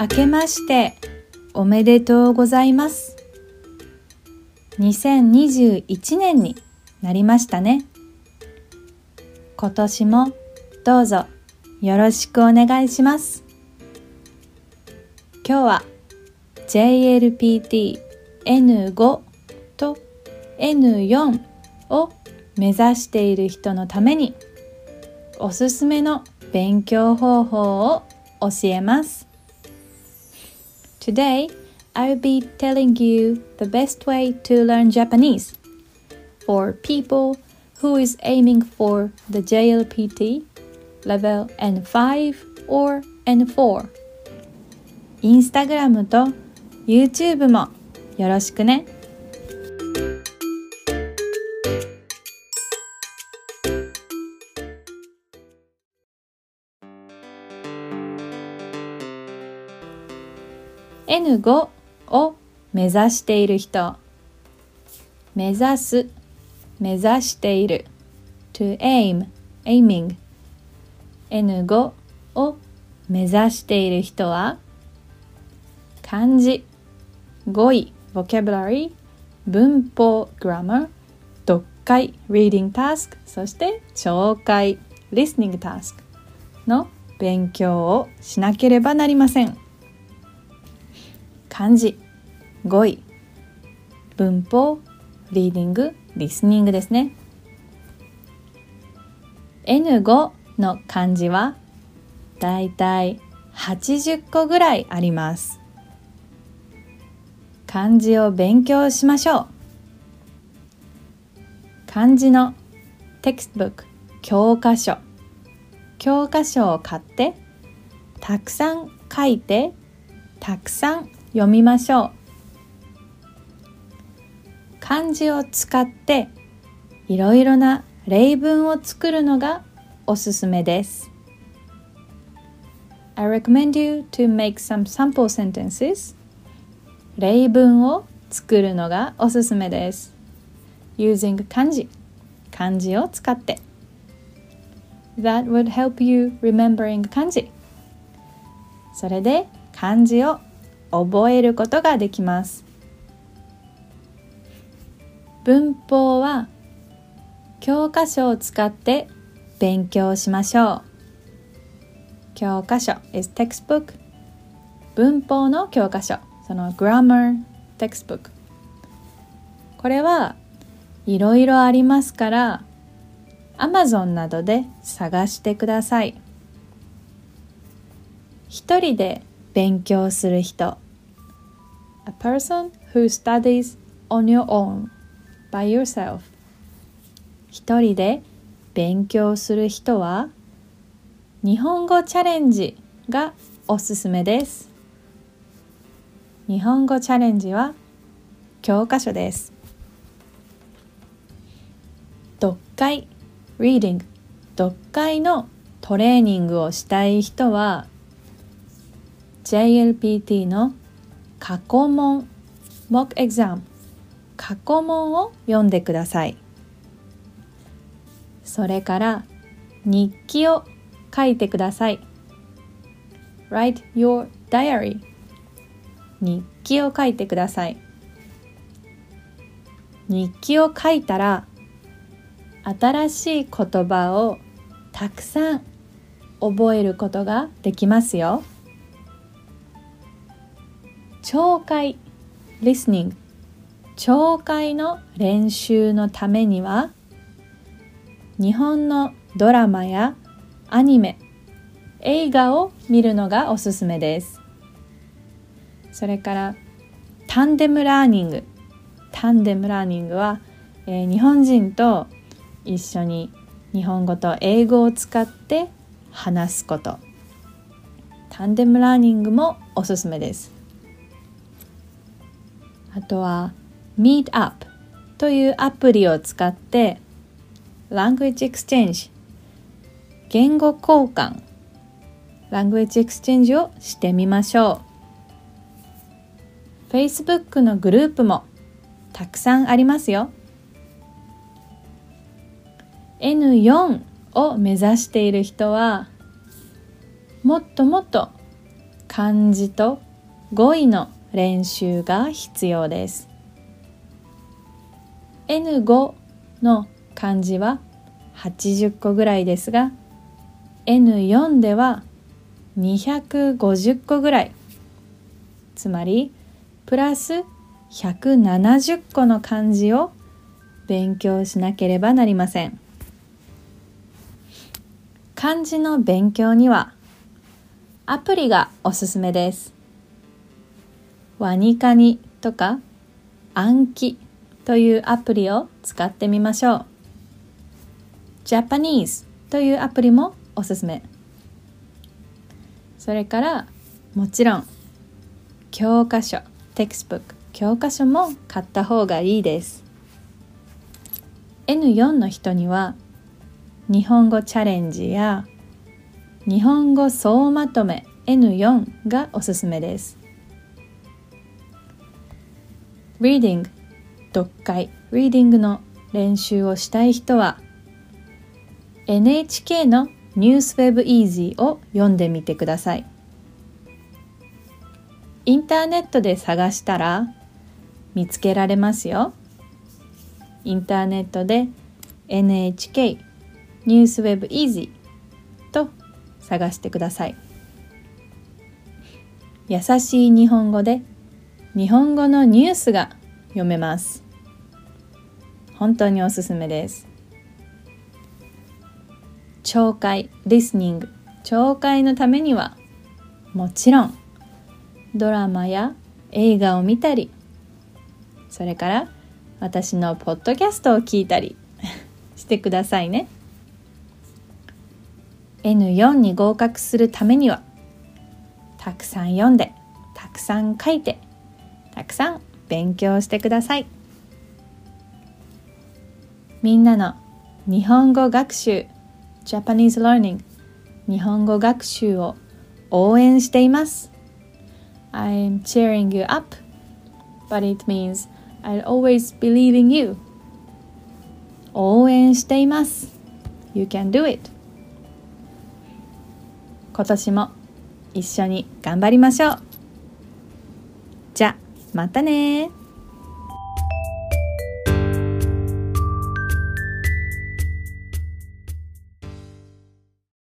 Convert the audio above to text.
明けましておめでとうございます。2021年になりましたね。今年もどうぞよろしくお願いします。今日は JLPT N5 と N4 を目指している人のためにおすすめの勉強方法を教えます。Today I'll be telling you the best way to learn Japanese for people who is aiming for the JLPT level N5 or N4 インスタグラムと YouTube もよろしくね。 N5 を目指している人目指す目指している to aim aiming N5 を目指している人は漢字語彙 vocabulary 文法 grammar 読解 reading task そして聴解 listening task の勉強をしなければなりません漢字。語彙。文法。リーディング。リスニングですね。N5 の漢字はだいたい80個ぐらいあります。漢字を勉強しましょう。漢字の textbook。教科書。教科書を買ってたくさん書いてたくさん読みましょう漢字を使っていろいろな例文を作るのがおすすめです I recommend you to make some sample sentences 例文を作るのがおすすめです using 漢字漢字を使って That would help you remembering 漢字それで漢字を覚えることができます。文法は教科書を使って勉強しましょう。教科書 is textbook. 文法の教科書。その grammar textbook これはいろいろありますから Amazon などで探してください。一人で勉強する人。A person who studies on your own by yourself. 一人で勉強する人は日本語チャレンジがおすすめです。日本語チャレンジは教科書です。読解 reading 読解のトレーニングをしたい人は JLPT の過去問 mock exam 過去問を読んでください。それから日記を書いてください。Write your diary. 日記を書いてください。日記を書いたら新しい言葉をたくさん覚えることができますよ。聴解 listening 聴解の練習のためには日本のドラマやアニメ映画を見るのがおすすめです。それからタンデムラーニング。タンデムラーニングは、えー、日本人と一緒に日本語と英語を使って話すこと。タンデムラーニングもおすすめです。あとは Meetup というアプリを使って Language Exchange 言語交換 Language Exchange をしてみましょう。Facebook のグループもたくさんありますよ。N4 を目指している人はもっともっと漢字と語彙の練習が必要です。N5 の漢字は80個ぐらいですが N4 では250個ぐらい。つまりプラス170個の漢字を勉強しなければなりません。漢字の勉強にはアプリがおすすめです。ワニカニとか暗記というアプリを使ってみましょう。ジャパニーズというアプリもおすすめ。それからもちろん教科書テクスブック。教科書も買った方がいいです。N4 の人には日本語チャレンジや日本語総まとめ N4 がおすすめです。Reading 読解。Reading の練習をしたい人は NHK のニュースウェブイージーを読んでみてください。インターネットで探したら見つけられますよ。インターネットで NHK ニュースウェブイージーと探してください。優しい日本語で日本語のニュースが読めます。本当におすすめです。聴解リスニング聴解のためにはもちろんドラマや映画を見たりそれから私のポッドキャストを聞いたり してくださいね。N4 に合格するためにはたくさん読んでたくさん書いてたくさん勉強してくださいみんなの日本語学習 Japanese Learning 日本語学習を応援しています I'm cheering you up but it means I'll always believe in you 応援しています You can do it 今年も一緒に頑張りましょうまたね